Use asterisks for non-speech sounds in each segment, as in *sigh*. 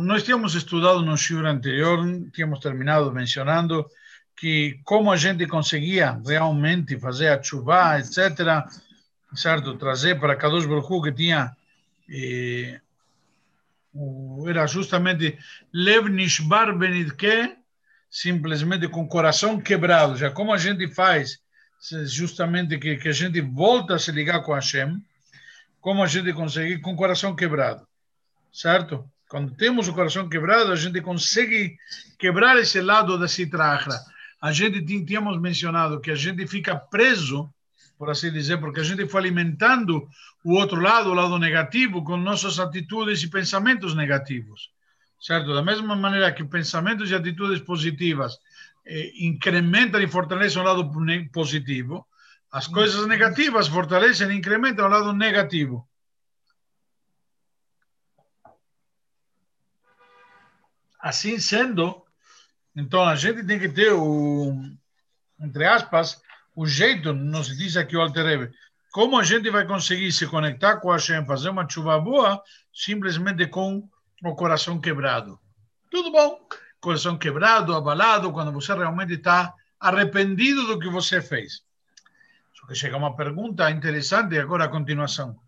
nós tínhamos estudado no shiur anterior, tínhamos terminado mencionando que como a gente conseguia realmente fazer a chuva, etc., certo? Trazer para Kadosh Baruch que tinha eh, era justamente Lev Nishbar simplesmente com o coração quebrado. Já como a gente faz, justamente que, que a gente volta a se ligar com Hashem, como a gente consegue com o coração quebrado, certo? Quando temos o coração quebrado, a gente consegue quebrar esse lado da citrahra. A gente tínhamos mencionado que a gente fica preso, por assim dizer, porque a gente foi alimentando o outro lado, o lado negativo, com nossas atitudes e pensamentos negativos, certo? Da mesma maneira que pensamentos e atitudes positivas eh, incrementam e fortalecem o lado positivo, as coisas negativas fortalecem e incrementam o lado negativo. Assim sendo, então a gente tem que ter o, entre aspas, o jeito, nos diz aqui o Alterebe, como a gente vai conseguir se conectar com a Hashem, fazer uma chuva boa, simplesmente com o coração quebrado. Tudo bom? Coração quebrado, abalado, quando você realmente está arrependido do que você fez. Só que chega uma pergunta interessante agora a continuação.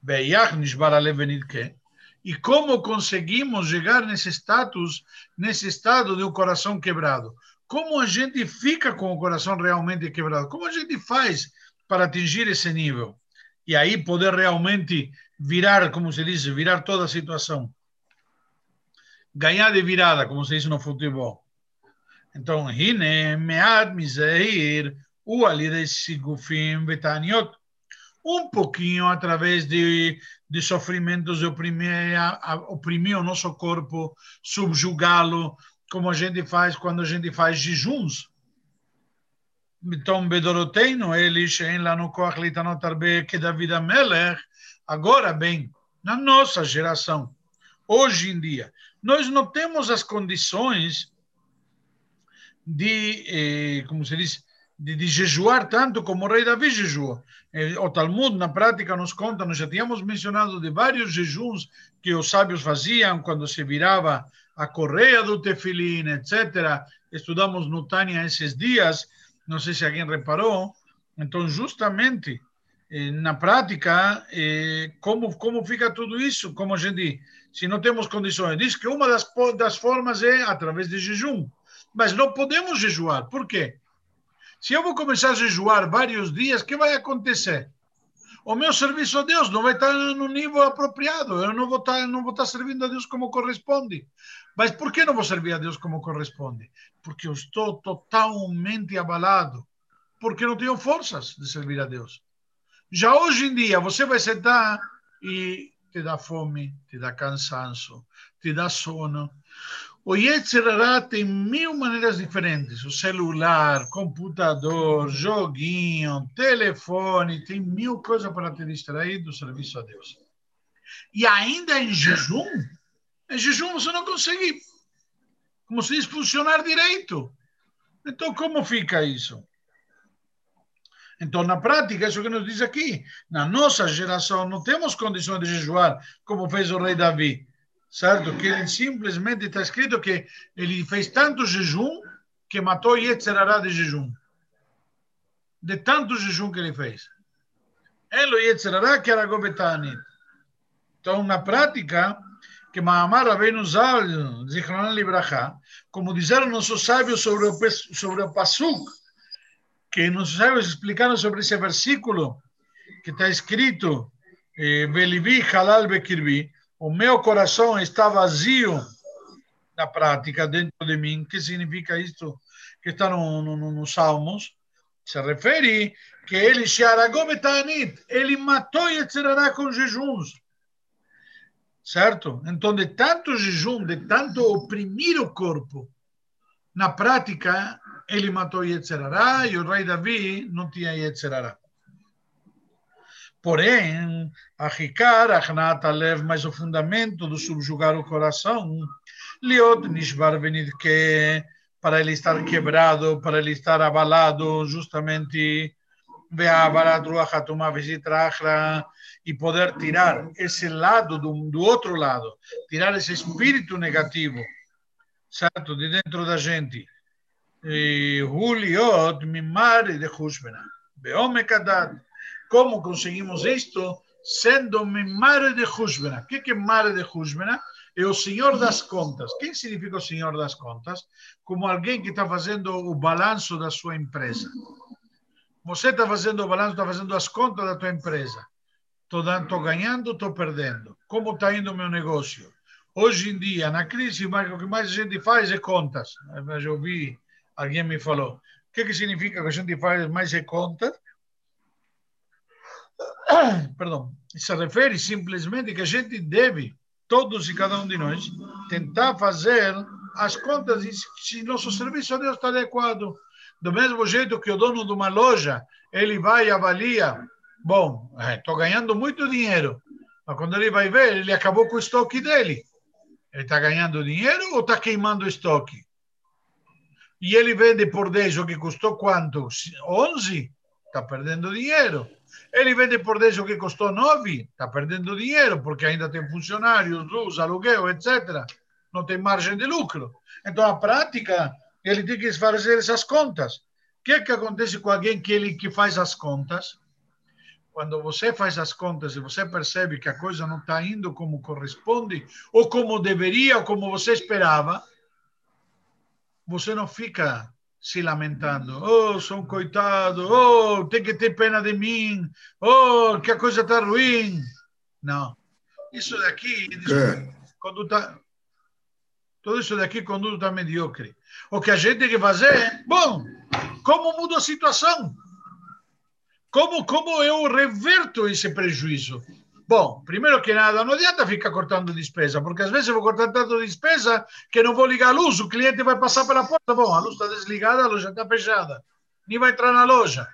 Beyach nishbar alevenit que? E como conseguimos chegar nesse status, nesse estado de um coração quebrado? Como a gente fica com o coração realmente quebrado? Como a gente faz para atingir esse nível? E aí poder realmente virar, como se diz, virar toda a situação. Ganhar de virada, como se diz no futebol. Então, hine mead miseir u alidei sigufim betaniot um pouquinho através de, de sofrimentos de oprimir, oprimir o nosso corpo, subjugá-lo, como a gente faz quando a gente faz jejuns. Então, Bedoroteino, eles, em lá no Koach Litanot Arbe, que David Amelech, agora bem, na nossa geração, hoje em dia, nós não temos as condições de, eh, como se diz, de, de jejuar tanto como o rei Davi jejua. O Talmud, na prática, nos conta, nós já tínhamos mencionado de vários jejuns que os sábios faziam quando se virava a correia do tefilim, etc. Estudamos no Tânia esses dias, não sei se alguém reparou. Então, justamente, eh, na prática, eh, como, como fica tudo isso? Como a gente, se não temos condições, diz que uma das, das formas é através de jejum. Mas não podemos jejuar. Por quê? Se eu vou começar a jejuar vários dias, o que vai acontecer? O meu serviço a Deus não vai estar no nível apropriado. Eu não vou estar, não vou estar servindo a Deus como corresponde. Mas por que não vou servir a Deus como corresponde? Porque eu estou totalmente abalado. Porque não tenho forças de servir a Deus. Já hoje em dia, você vai sentar e te dá fome, te dá cansaço, te dá sono. O Yetzirará tem mil maneiras diferentes. O celular, computador, joguinho, telefone, tem mil coisas para te distrair do serviço a Deus. E ainda em jejum, em jejum você não consegue, como se diz, funcionar direito. Então, como fica isso? Então, na prática, isso que nos diz aqui, na nossa geração, não temos condições de jejuar como fez o rei Davi certo? Que ele simplesmente está escrito que ele fez tanto jejum que matou Yetzerará de jejum. De tanto jejum que ele fez. Ele Yetzerará que era Gobetanit. Então, na prática, que Mahamar Rabbeinu Zal, Zichronan Libraha, como disseram nossos sábios sobre o, sobre o Pasuk, que nossos sábios explicaram sobre esse versículo, que está escrito, Belivi Halal Bekirbi, o meu coração está vazio na prática dentro de mim. Que significa isto que está no, no, no, nos Salmos? Se refere que ele Betanit, ele matou Yetzirará com jejuns. Certo? Então, de tanto jejum, de tanto oprimir o corpo, na prática, ele matou Yetzirará e o rei Davi não tinha Yetzirará. Porém, a Rikar, Achnat Alev, mas o fundamento do subjugar o coração, Liot Nishbar que para ele estar quebrado, para ele estar abalado, justamente e poder tirar esse lado do, do outro lado, tirar esse espírito negativo, certo, de dentro da gente. Juliot mimar de Hushbena. Como conseguimos isto? Sendo mimar de Hushbena. O que é mare de Hushbena? É o senhor das contas. Quem significa o senhor das contas? Como alguém que está fazendo o balanço da sua empresa. Você está fazendo o balanço, está fazendo as contas da tua empresa. Estou ganhando, estou perdendo. Como está indo o meu negócio? Hoje em dia, na crise, o que mais a gente faz é contas. Eu vi, alguém me falou. O que, que significa que a gente faz mais é contas? *coughs* Perdão. Se refere simplesmente que a gente deve, todos e cada um de nós, tentar fazer as contas e se nosso serviço Deus está adequado do mesmo jeito que o dono de uma loja, ele vai e avalia, bom, estou ganhando muito dinheiro, mas quando ele vai ver, ele acabou com o estoque dele. Ele está ganhando dinheiro ou está queimando o estoque? E ele vende por 10 o que custou quanto? 11? Está perdendo dinheiro. Ele vende por 10 o que custou 9? Está perdendo dinheiro, porque ainda tem funcionários, luz, aluguel, etc. Não tem margem de lucro. Então, a prática ele tem que fazer essas contas. O que, é que acontece com alguém que ele que faz as contas? Quando você faz as contas e você percebe que a coisa não está indo como corresponde, ou como deveria, ou como você esperava, você não fica se lamentando. Oh, sou um coitado. Oh, tem que ter pena de mim. Oh, que a coisa está ruim. Não. Isso daqui, é. conduta, tudo isso daqui conduta medíocre. O que a gente tem que fazer é, bom, como muda a situação? Como, como eu reverto esse prejuízo? Bom, primeiro que nada, não adianta ficar cortando despesa, porque às vezes vou cortar tanto despesa que não vou ligar a luz, o cliente vai passar pela porta, bom, a luz está desligada, a loja está fechada, nem vai entrar na loja.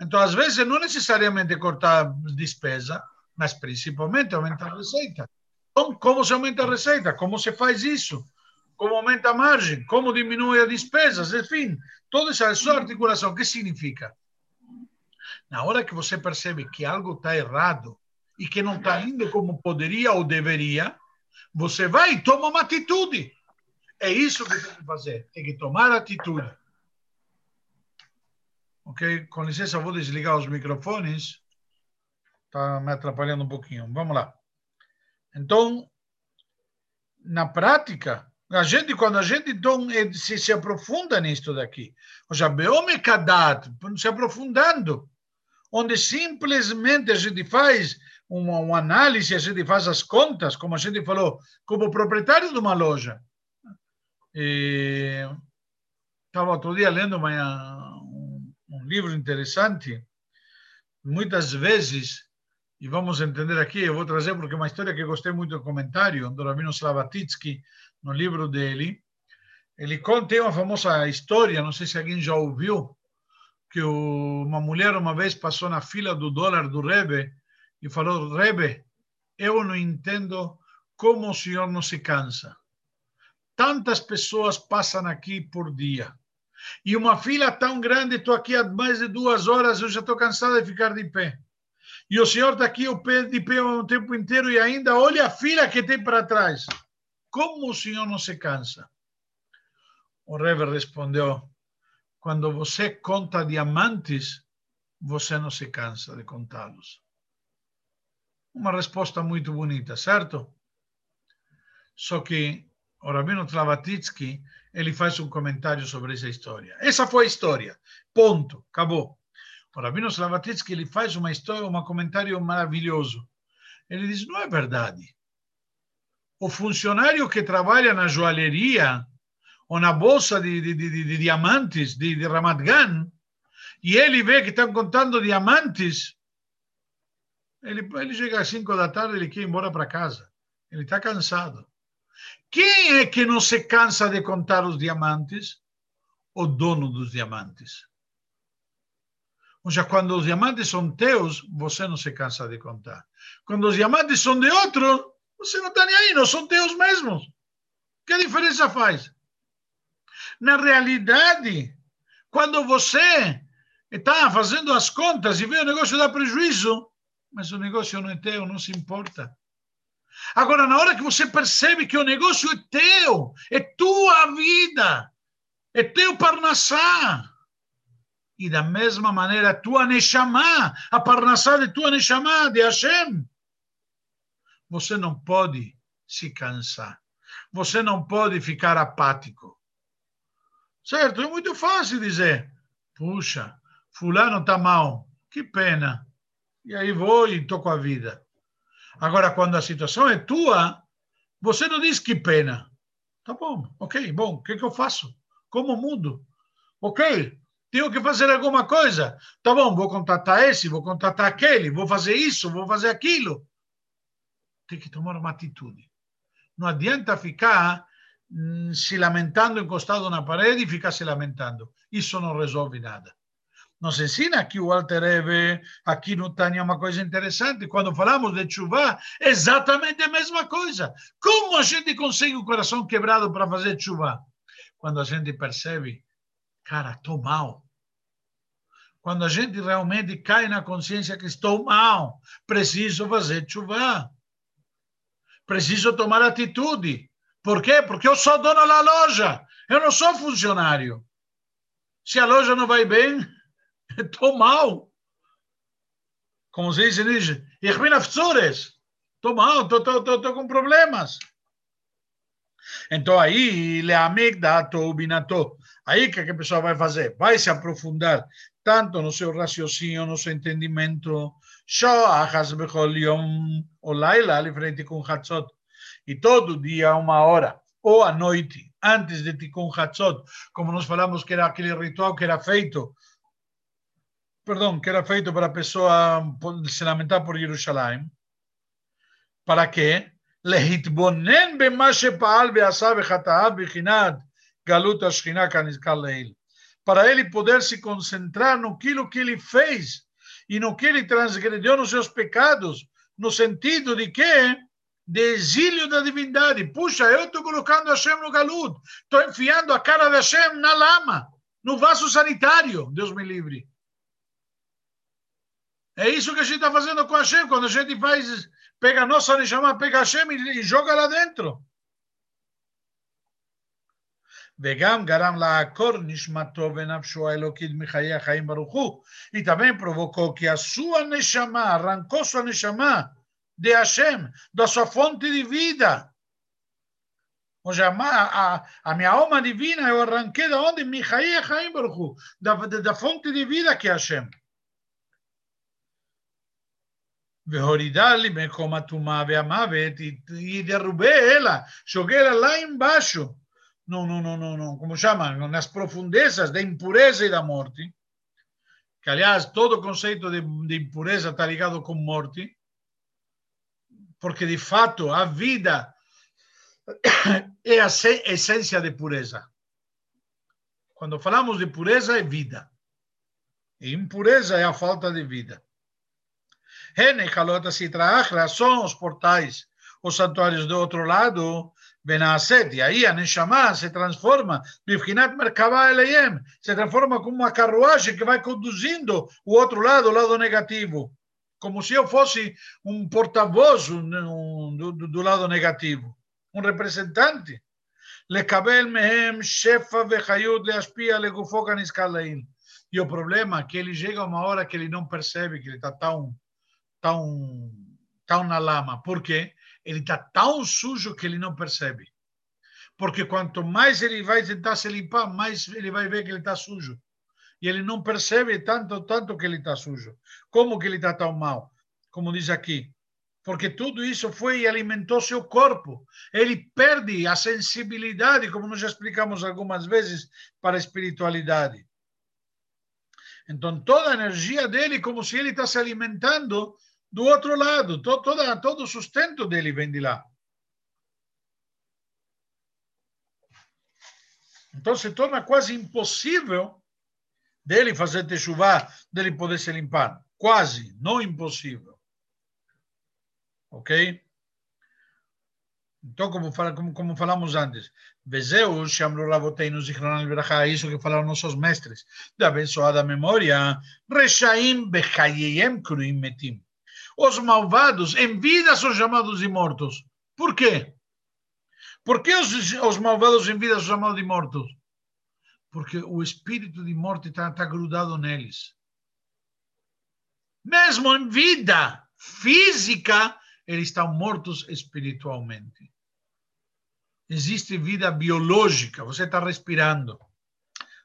Então, às vezes, não necessariamente cortar despesa, mas principalmente aumentar a receita. Então, como se aumenta a receita? Como se faz isso? como aumenta a margem, como diminui as despesas, enfim, toda essa articulação. O que significa? Na hora que você percebe que algo está errado e que não está indo como poderia ou deveria, você vai e toma uma atitude. É isso que tem que fazer, tem que tomar atitude. Ok? Com licença, vou desligar os microfones. Está me atrapalhando um pouquinho. Vamos lá. Então, na prática, a gente, quando a gente então, se, se aprofunda nisto daqui, ou seja, Beome Kadat, se aprofundando, onde simplesmente a gente faz uma, uma, análise, a gente faz as contas, como a gente falou, como proprietário de uma loja. Estava outro dia lendo uma, um, um livro interessante. Muitas vezes, e vamos entender aqui, eu vou trazer porque é uma história que gostei muito do comentário, do Rabino Slavatitsky, no livro dele, ele conta uma famosa história, não sei se alguém já ouviu, que uma mulher uma vez passou na fila do dólar do Rebbe e falou, Rebbe, eu não entendo como o senhor não se cansa. Tantas pessoas passam aqui por dia. E uma fila tão grande, estou aqui há mais de duas horas, eu já estou cansado de ficar de pé. E o senhor está aqui de pé o tempo inteiro e ainda olha a fila que tem para trás. Como o senhor não se cansa? O Rebbe respondeu: quando você conta diamantes, você não se cansa de contá-los. Uma resposta muito bonita, certo? Só que o Rabino Tlavatitsky, ele faz um comentário sobre essa história. Essa foi a história. Ponto. Acabou. O Rabino Tlavatitsky, ele faz uma história, um comentário maravilhoso. Ele diz, não é verdade o funcionário que trabalha na joalheria ou na bolsa de, de, de, de diamantes de, de Ramat Gan, e ele vê que estão contando diamantes, ele, ele chega às 5 da tarde, ele quer ir embora para casa. Ele está cansado. Quem é que não se cansa de contar os diamantes? O dono dos diamantes. Ou seja, quando os diamantes são teus, você não se cansa de contar. Quando os diamantes são de outro, você não está nem aí, não são teus mesmos. Que diferença faz? Na realidade, quando você está fazendo as contas e vê o negócio dar prejuízo, mas o negócio não é teu, não se importa. Agora, na hora que você percebe que o negócio é teu, é tua vida, é teu parnassá, e da mesma maneira, tua Neshama, a parnassá de tua Neshama, de Hashem, você não pode se cansar. Você não pode ficar apático. Certo? É muito fácil dizer, puxa, fulano está mal, que pena. E aí vou e toco a vida. Agora, quando a situação é tua, você não diz que pena. Tá bom, ok, bom, o que, que eu faço? Como mudo? Ok, tenho que fazer alguma coisa. Tá bom, vou contratar esse, vou contratar aquele, vou fazer isso, vou fazer aquilo. Tem que tomar uma atitude. Não adianta ficar hum, se lamentando encostado na parede e ficar se lamentando. Isso não resolve nada. Nos ensina aqui o Walter Eve, aqui no Tânia, uma coisa interessante. Quando falamos de chuva, exatamente a mesma coisa. Como a gente consegue o coração quebrado para fazer chuva? Quando a gente percebe, cara, estou mal. Quando a gente realmente cai na consciência que estou mal, preciso fazer chuva. Preciso tomar atitude. Por quê? Porque eu sou dono da loja. Eu não sou funcionário. Se a loja não vai bem, *laughs* estou mal. Como se diz em Estou mal, estou com problemas. Então aí, leamik dato binato. Aí que a pessoa vai fazer? Vai se aprofundar tanto no seu raciocínio, no seu entendimento, Shoahas Bechol Yom o Laila, ali frente com Hatzot E todo dia, uma hora, ou à noite, antes de Tikkun Hatzot, como nós falamos que era aquele ritual que era feito, perdão, que era feito para a pessoa se lamentar por Jerusalém. Para quê? להתבונן במה שפעל ועשה וחטאה בחינת גלות השכינה כנזכר לעיל. Para ele poder se concentrar no que ele fez e no que ele transgrediu nos seus pecados, no sentido de que de exílio da divindade. Puxa, eu estou colocando Hashem no galudo, estou enfiando a cara de Hashem na lama, no vaso sanitário, Deus me livre. É isso que a gente está fazendo com Hashem, quando a gente faz, pega a nossa Neshama, pega Hashem e, e joga lá dentro. וגם גרם לעקור נשמתו ונפשו האלוקית מחיי החיים ברוך הוא. E também provocou que a sua neshama, arrancou sua neshama de Hashem, da sua fonte de vida. Ou seja, a, a, a minha alma divina eu arranquei da onde? Michael Haim Baruch da, da, da fonte de vida que é Hashem. והורידה לי מקום הטומאה והמוות, e derrubei ela, joguei ela lá embaixo, no, no, no, no, no, como chama, nas profundezas da impureza e da morte, que aliás todo o conceito de, de impureza está ligado com morte, porque de fato a vida *coughs* é a essência de pureza. Quando falamos de pureza, é vida. E impureza é a falta de vida. Rene, Calota, Citra, Achra, são os portais, os santuários do outro lado, Benaset, e aí a Neshama se transforma, Bifkinat Merkavah Eleyem, se transforma como uma carruagem que vai conduzindo o outro lado, o lado negativo Como se eu fosse um porta-voz do, do lado negativo, um representante. לקבל מהם שפע וחיות להשפיע לגופו כנזכר לעיל. E o problema é que ele chega uma hora que ele não percebe que ele está tão, tão, tão na lama. Por quê? ele está tão sujo que ele não percebe. Porque quanto mais ele vai tentar se limpar, mais ele vai ver que ele está sujo. E ele não percebe tanto, tanto que ele está sujo. Como que ele está tão mal? Como diz aqui. Porque tudo isso foi e alimentou seu corpo. Ele perde a sensibilidade, como nós já explicamos algumas vezes, para a espiritualidade. Então, toda a energia dele, como se ele está se alimentando do outro lado, to, toda, todo o sustento dele vem de lá. Então se torna quase impossível dele fazer techuvá, dele poder se limpar. Quase, não impossível. Ok? Então, como, como, como falamos antes, Vezeu, Shamru Raboteinu, Zichronal Berachá, isso que falaram nossos mestres, da abençoada memória, Reshaim Bechayeyem Kruim Metim. Os malvados em vida são chamados de mortos. Por quê? Por que os, os malvados em vida são chamados de mortos? Porque o espírito de morte está tá grudado neles. Mesmo em vida física, eles estão mortos espiritualmente. Existe vida biológica, você está respirando.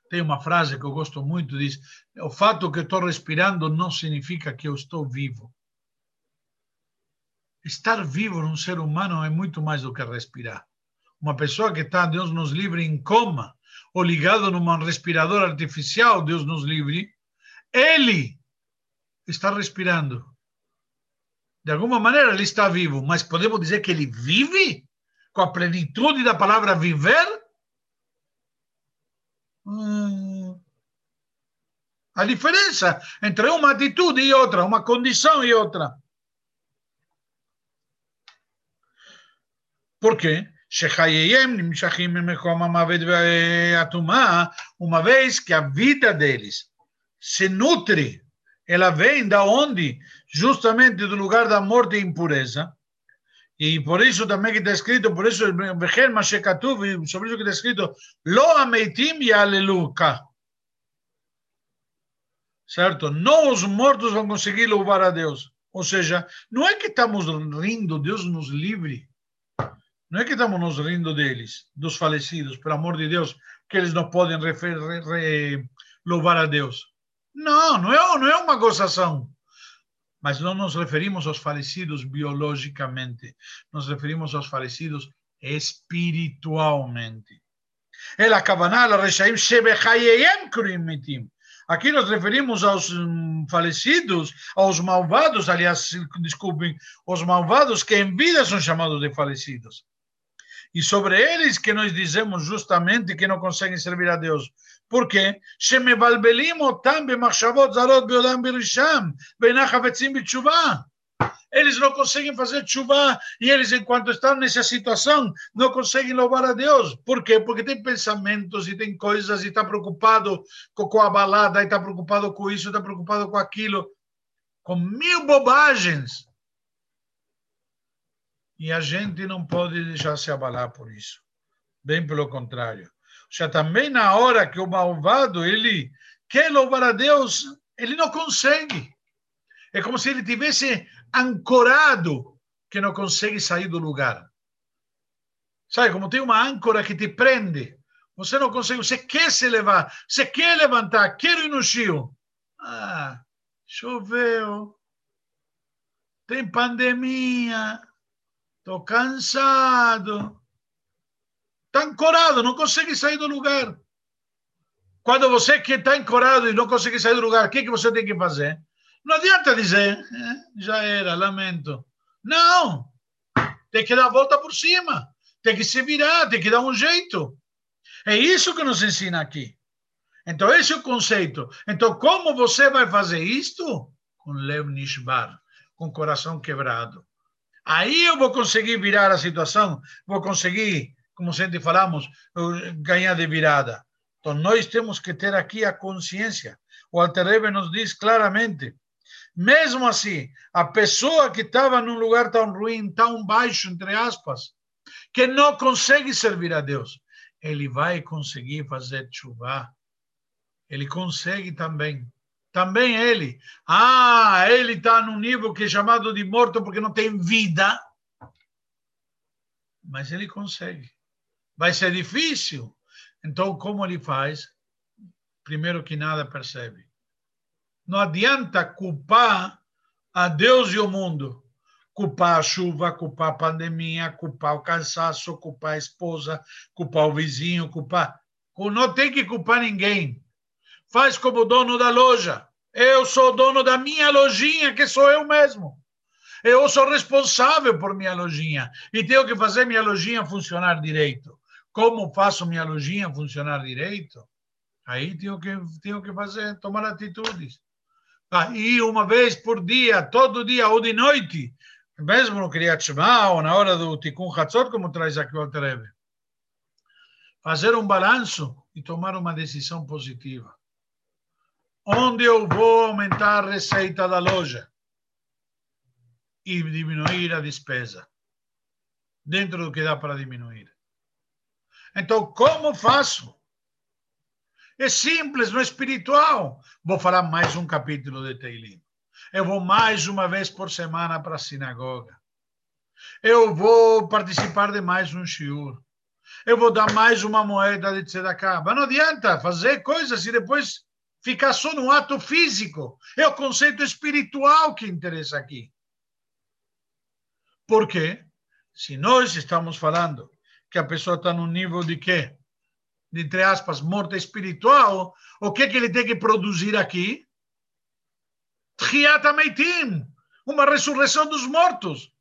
Tem uma frase que eu gosto muito, diz, o fato que estou respirando não significa que eu estou vivo. Estar vivo num ser humano é muito mais do que respirar. Uma pessoa que está, Deus nos livre, em coma, ou ligado num respirador artificial, Deus nos livre, ele está respirando. De alguma maneira ele está vivo, mas podemos dizer que ele vive com a plenitude da palavra viver? Hum. A diferença entre uma atitude e outra, uma condição e outra. Por quê? Uma vez que a vida deles se nutre, ela vem da onde? Justamente do lugar da morte e impureza. E por isso também que está escrito, por isso, Becher Mashekatuv, sobre isso que está escrito, Lo ameitim aleluca. Certo? Não os mortos vão conseguir louvar a Deus. Ou seja, não é que estamos rindo, Deus nos livre. Não é que estamos nos rindo deles, dos falecidos, pelo amor de Deus, que eles não podem refer, re, re, louvar a Deus. Não, não é, não é uma gozação. Mas não nos referimos aos falecidos biologicamente, nos referimos aos falecidos espiritualmente. Ela Krimitim. Aqui nos referimos aos hum, falecidos, aos malvados, aliás, desculpem, os malvados que em vida são chamados de falecidos. E sobre eles que nós dizemos justamente que não conseguem servir a Deus. Por quê? Eles não conseguem fazer chuva e eles, enquanto estão nessa situação, não conseguem louvar a Deus. Por quê? Porque tem pensamentos e tem coisas e está preocupado com a balada, e está preocupado com isso, está preocupado com aquilo, com mil bobagens. E a gente não pode deixar se abalar por isso. Bem pelo contrário. Já também na hora que o malvado ele quer louvar a Deus, ele não consegue. É como se ele tivesse ancorado que não consegue sair do lugar. Sabe, como tem uma âncora que te prende. Você não consegue, você quer se levar, você quer levantar, quer ir no chão. Ah, choveu, tem pandemia, estou cansado. Está ancorado, não consegue sair do lugar. Quando você que está ancorado e não consegue sair do lugar, o que, que você tem que fazer? Não adianta dizer, eh, já era, lamento. Não! Tem que dar a volta por cima. Tem que se virar, tem que dar um jeito. É isso que nos ensina aqui. Então, esse é o conceito. Então, como você vai fazer isto? Com Lev Nishbar, com coração quebrado. Aí eu vou conseguir virar a situação, vou conseguir, como sempre falamos, ganhar de virada. Então, nós temos que ter aqui a consciência. O Alter nos diz claramente mesmo assim, a pessoa que estava num lugar tão ruim, tão baixo, entre aspas, que não consegue servir a Deus, ele vai conseguir fazer chuva. Ele consegue também. Também ele. Ah, ele está num nível que é chamado de morto porque não tem vida. Mas ele consegue. Vai ser difícil. Então, como ele faz? Primeiro que nada percebe não adianta culpar a Deus e o mundo. Culpar a chuva, culpar a pandemia, culpar o cansaço, culpar a esposa, culpar o vizinho, culpar. Não tem que culpar ninguém. Faz como dono da loja. Eu sou dono da minha lojinha, que sou eu mesmo. Eu sou responsável por minha lojinha e tenho que fazer minha lojinha funcionar direito. Como faço minha lojinha funcionar direito? Aí tenho que, tenho que fazer, tomar atitudes. Aí, uma vez por dia, todo dia ou de noite, mesmo no Kriyat Shema ou na hora do Tikkun Hatzot, como traz aqui o Alterebe. Fazer um balanço e tomar uma decisão positiva. Onde eu vou aumentar a receita da loja e diminuir a despesa? Dentro do que dá para diminuir. Então, como faço? É simples, no espiritual. Vou falar mais um capítulo de Teilim. Eu vou mais uma vez por semana para a sinagoga. Eu vou participar de mais um shiur. Eu vou dar mais uma moeda de tzedakah. Mas não adianta fazer coisas e depois ficar só no ato físico. É o conceito espiritual que interessa aqui. Por quê? Se nós estamos falando que a pessoa está no nível de quê? De, entre aspas, morte espiritual, o que, que ele tem que produzir aqui? Tchiat Ameitim, uma ressurreição dos mortos.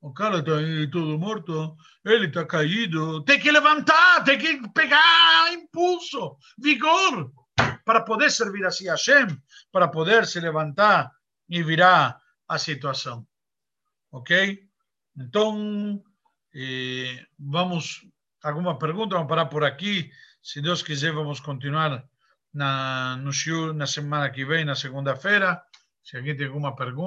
O cara está aí todo morto, ele está caído. Tem que levantar, tem que pegar impulso, vigor, para poder servir assim a Hashem, para poder se levantar e virar a situação. Ok? Então, eh, vamos. Alguma pergunta? Vamos parar por aqui. Se Deus quiser, vamos continuar na, no shiur na semana que vem, na segunda-feira. Se alguém tem alguma pergunta.